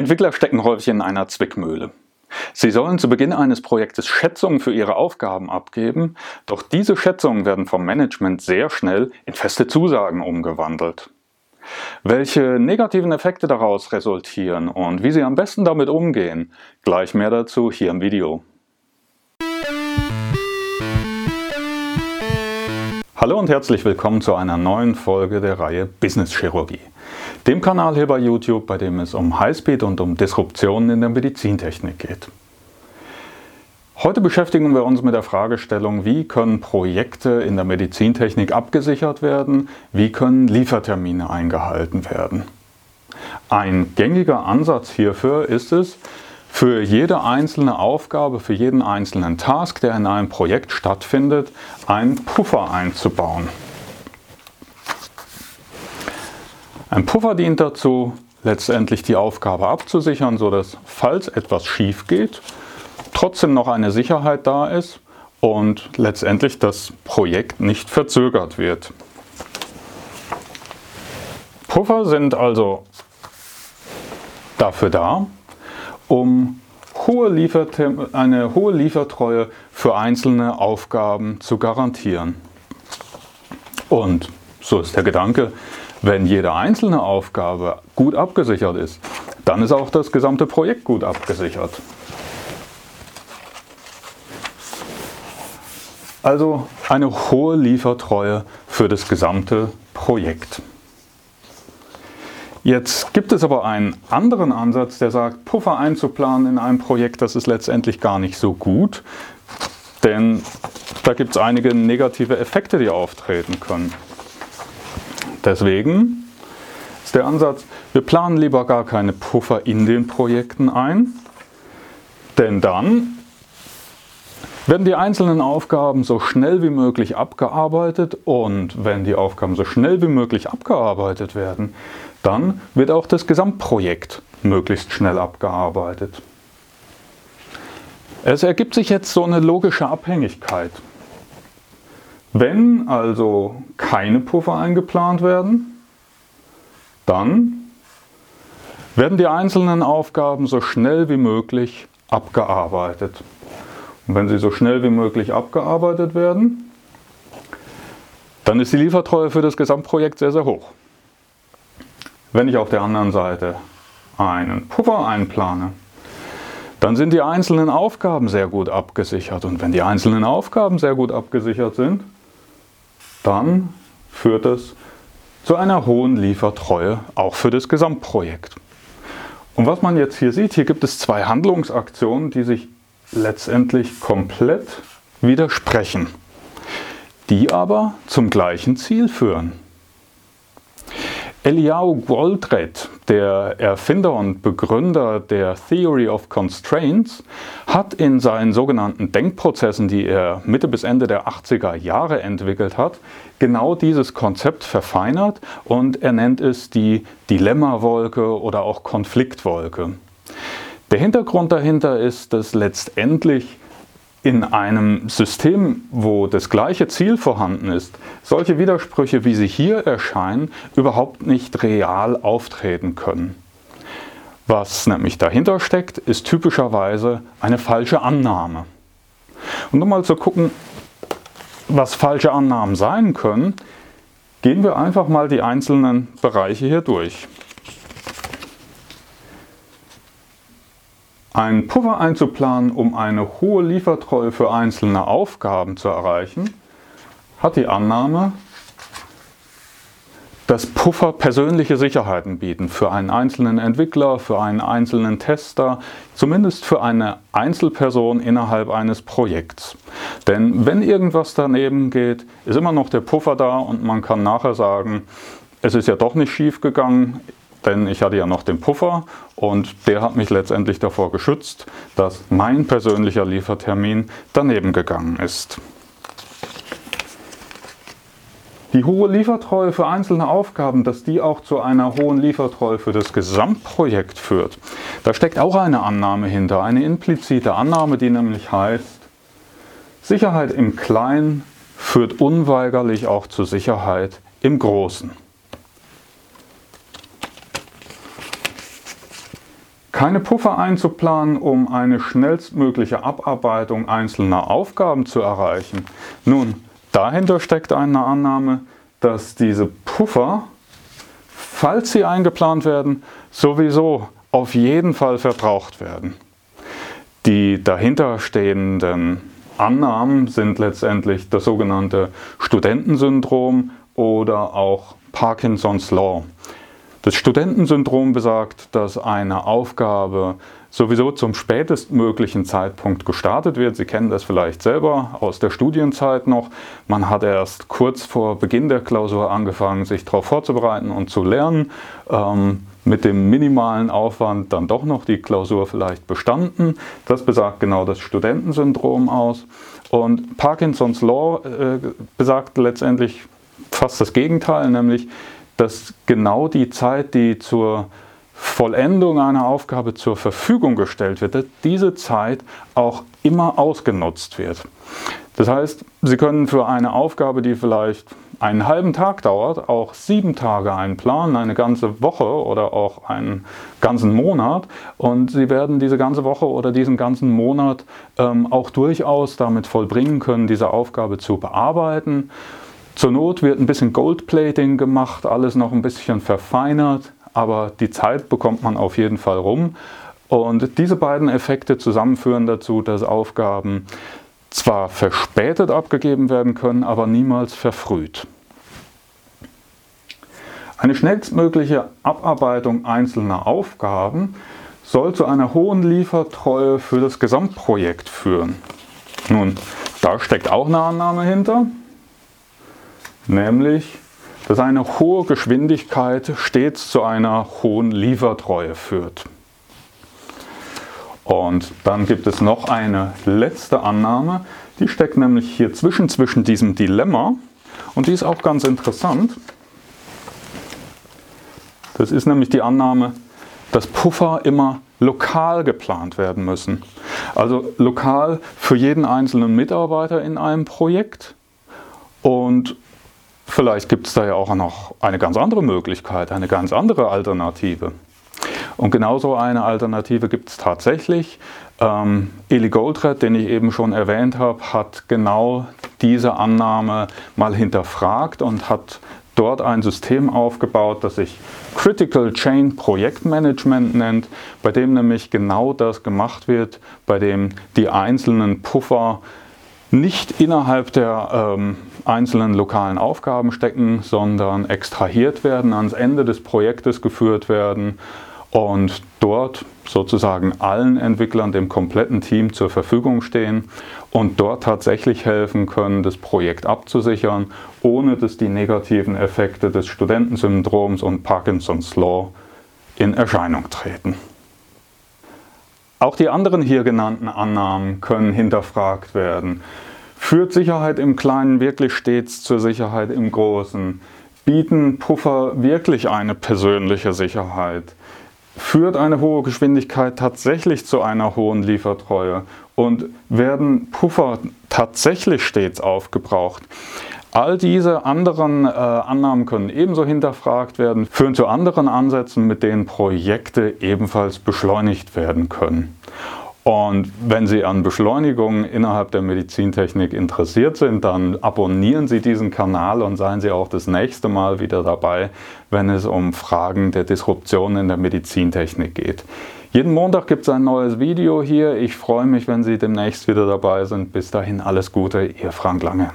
Entwickler stecken häufig in einer Zwickmühle. Sie sollen zu Beginn eines Projektes Schätzungen für ihre Aufgaben abgeben, doch diese Schätzungen werden vom Management sehr schnell in feste Zusagen umgewandelt. Welche negativen Effekte daraus resultieren und wie Sie am besten damit umgehen, gleich mehr dazu hier im Video. Hallo und herzlich willkommen zu einer neuen Folge der Reihe Business Chirurgie, dem Kanal hier bei YouTube, bei dem es um Highspeed und um Disruptionen in der Medizintechnik geht. Heute beschäftigen wir uns mit der Fragestellung, wie können Projekte in der Medizintechnik abgesichert werden, wie können Liefertermine eingehalten werden. Ein gängiger Ansatz hierfür ist es, für jede einzelne Aufgabe, für jeden einzelnen Task, der in einem Projekt stattfindet, einen Puffer einzubauen. Ein Puffer dient dazu, letztendlich die Aufgabe abzusichern, sodass, falls etwas schief geht, trotzdem noch eine Sicherheit da ist und letztendlich das Projekt nicht verzögert wird. Puffer sind also dafür da, um hohe eine hohe Liefertreue für einzelne Aufgaben zu garantieren. Und so ist der Gedanke, wenn jede einzelne Aufgabe gut abgesichert ist, dann ist auch das gesamte Projekt gut abgesichert. Also eine hohe Liefertreue für das gesamte Projekt. Jetzt gibt es aber einen anderen Ansatz, der sagt, Puffer einzuplanen in einem Projekt, das ist letztendlich gar nicht so gut, denn da gibt es einige negative Effekte, die auftreten können. Deswegen ist der Ansatz, wir planen lieber gar keine Puffer in den Projekten ein, denn dann werden die einzelnen Aufgaben so schnell wie möglich abgearbeitet und wenn die Aufgaben so schnell wie möglich abgearbeitet werden, dann wird auch das Gesamtprojekt möglichst schnell abgearbeitet. Es ergibt sich jetzt so eine logische Abhängigkeit. Wenn also keine Puffer eingeplant werden, dann werden die einzelnen Aufgaben so schnell wie möglich abgearbeitet. Und wenn sie so schnell wie möglich abgearbeitet werden, dann ist die Liefertreue für das Gesamtprojekt sehr, sehr hoch. Wenn ich auf der anderen Seite einen Puffer einplane, dann sind die einzelnen Aufgaben sehr gut abgesichert. Und wenn die einzelnen Aufgaben sehr gut abgesichert sind, dann führt es zu einer hohen Liefertreue auch für das Gesamtprojekt. Und was man jetzt hier sieht, hier gibt es zwei Handlungsaktionen, die sich letztendlich komplett widersprechen, die aber zum gleichen Ziel führen. Eliyahu Goldratt, der Erfinder und Begründer der Theory of Constraints, hat in seinen sogenannten Denkprozessen, die er Mitte bis Ende der 80er Jahre entwickelt hat, genau dieses Konzept verfeinert und er nennt es die Dilemmawolke oder auch Konfliktwolke. Der Hintergrund dahinter ist, dass letztendlich in einem System, wo das gleiche Ziel vorhanden ist, solche Widersprüche, wie sie hier erscheinen, überhaupt nicht real auftreten können. Was nämlich dahinter steckt, ist typischerweise eine falsche Annahme. Und um mal zu gucken, was falsche Annahmen sein können, gehen wir einfach mal die einzelnen Bereiche hier durch. Einen Puffer einzuplanen, um eine hohe Liefertreue für einzelne Aufgaben zu erreichen, hat die Annahme, dass Puffer persönliche Sicherheiten bieten für einen einzelnen Entwickler, für einen einzelnen Tester, zumindest für eine Einzelperson innerhalb eines Projekts. Denn wenn irgendwas daneben geht, ist immer noch der Puffer da und man kann nachher sagen, es ist ja doch nicht schief gegangen, denn ich hatte ja noch den Puffer und der hat mich letztendlich davor geschützt, dass mein persönlicher Liefertermin daneben gegangen ist. Die hohe Liefertreue für einzelne Aufgaben, dass die auch zu einer hohen Liefertreue für das Gesamtprojekt führt, da steckt auch eine Annahme hinter, eine implizite Annahme, die nämlich heißt, Sicherheit im Kleinen führt unweigerlich auch zu Sicherheit im Großen. Keine Puffer einzuplanen, um eine schnellstmögliche Abarbeitung einzelner Aufgaben zu erreichen. Nun, dahinter steckt eine Annahme, dass diese Puffer, falls sie eingeplant werden, sowieso auf jeden Fall verbraucht werden. Die dahinterstehenden Annahmen sind letztendlich das sogenannte Studentensyndrom oder auch Parkinsons Law. Das Studentensyndrom besagt, dass eine Aufgabe sowieso zum spätestmöglichen Zeitpunkt gestartet wird. Sie kennen das vielleicht selber aus der Studienzeit noch. Man hat erst kurz vor Beginn der Klausur angefangen, sich darauf vorzubereiten und zu lernen. Ähm, mit dem minimalen Aufwand dann doch noch die Klausur vielleicht bestanden. Das besagt genau das Studentensyndrom aus. Und Parkinsons Law äh, besagt letztendlich fast das Gegenteil, nämlich dass genau die Zeit, die zur Vollendung einer Aufgabe zur Verfügung gestellt wird, dass diese Zeit auch immer ausgenutzt wird. Das heißt, Sie können für eine Aufgabe, die vielleicht einen halben Tag dauert, auch sieben Tage einplanen, eine ganze Woche oder auch einen ganzen Monat. Und Sie werden diese ganze Woche oder diesen ganzen Monat ähm, auch durchaus damit vollbringen können, diese Aufgabe zu bearbeiten. Zur Not wird ein bisschen Goldplating gemacht, alles noch ein bisschen verfeinert, aber die Zeit bekommt man auf jeden Fall rum. Und diese beiden Effekte zusammen führen dazu, dass Aufgaben zwar verspätet abgegeben werden können, aber niemals verfrüht. Eine schnellstmögliche Abarbeitung einzelner Aufgaben soll zu einer hohen Liefertreue für das Gesamtprojekt führen. Nun, da steckt auch eine Annahme hinter, nämlich, dass eine hohe Geschwindigkeit stets zu einer hohen Liefertreue führt. Und dann gibt es noch eine letzte Annahme, die steckt nämlich hier zwischen, zwischen diesem Dilemma und die ist auch ganz interessant. Das ist nämlich die Annahme, dass Puffer immer lokal geplant werden müssen. Also lokal für jeden einzelnen Mitarbeiter in einem Projekt. Und vielleicht gibt es da ja auch noch eine ganz andere Möglichkeit, eine ganz andere Alternative. Und genauso eine Alternative gibt es tatsächlich. Ähm, Eli Goldred, den ich eben schon erwähnt habe, hat genau diese Annahme mal hinterfragt und hat dort ein System aufgebaut, das sich Critical Chain Projektmanagement nennt, bei dem nämlich genau das gemacht wird, bei dem die einzelnen Puffer nicht innerhalb der ähm, einzelnen lokalen Aufgaben stecken, sondern extrahiert werden, ans Ende des Projektes geführt werden und dort sozusagen allen Entwicklern, dem kompletten Team zur Verfügung stehen und dort tatsächlich helfen können, das Projekt abzusichern, ohne dass die negativen Effekte des Studentensyndroms und Parkinson's Law in Erscheinung treten. Auch die anderen hier genannten Annahmen können hinterfragt werden. Führt Sicherheit im Kleinen wirklich stets zur Sicherheit im Großen? Bieten Puffer wirklich eine persönliche Sicherheit? Führt eine hohe Geschwindigkeit tatsächlich zu einer hohen Liefertreue und werden Puffer tatsächlich stets aufgebraucht? All diese anderen äh, Annahmen können ebenso hinterfragt werden, führen zu anderen Ansätzen, mit denen Projekte ebenfalls beschleunigt werden können. Und wenn Sie an Beschleunigung innerhalb der Medizintechnik interessiert sind, dann abonnieren Sie diesen Kanal und seien Sie auch das nächste Mal wieder dabei, wenn es um Fragen der Disruption in der Medizintechnik geht. Jeden Montag gibt es ein neues Video hier. Ich freue mich, wenn Sie demnächst wieder dabei sind. Bis dahin alles Gute, Ihr Frank Lange.